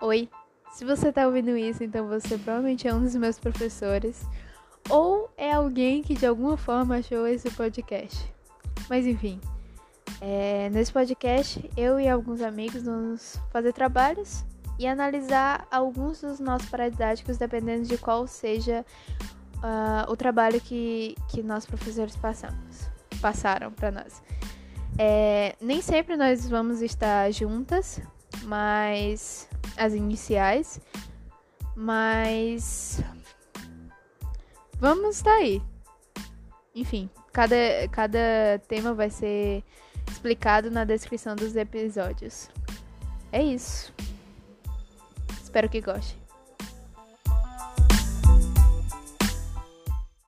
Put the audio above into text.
Oi, se você tá ouvindo isso, então você provavelmente é um dos meus professores ou é alguém que de alguma forma achou esse podcast. Mas enfim, é, nesse podcast eu e alguns amigos vamos fazer trabalhos e analisar alguns dos nossos paradidáticos, dependendo de qual seja uh, o trabalho que, que nós professores passamos, passaram para nós. É, nem sempre nós vamos estar juntas, mas as iniciais, mas vamos estar aí. Enfim, cada, cada tema vai ser explicado na descrição dos episódios. É isso. Espero que goste.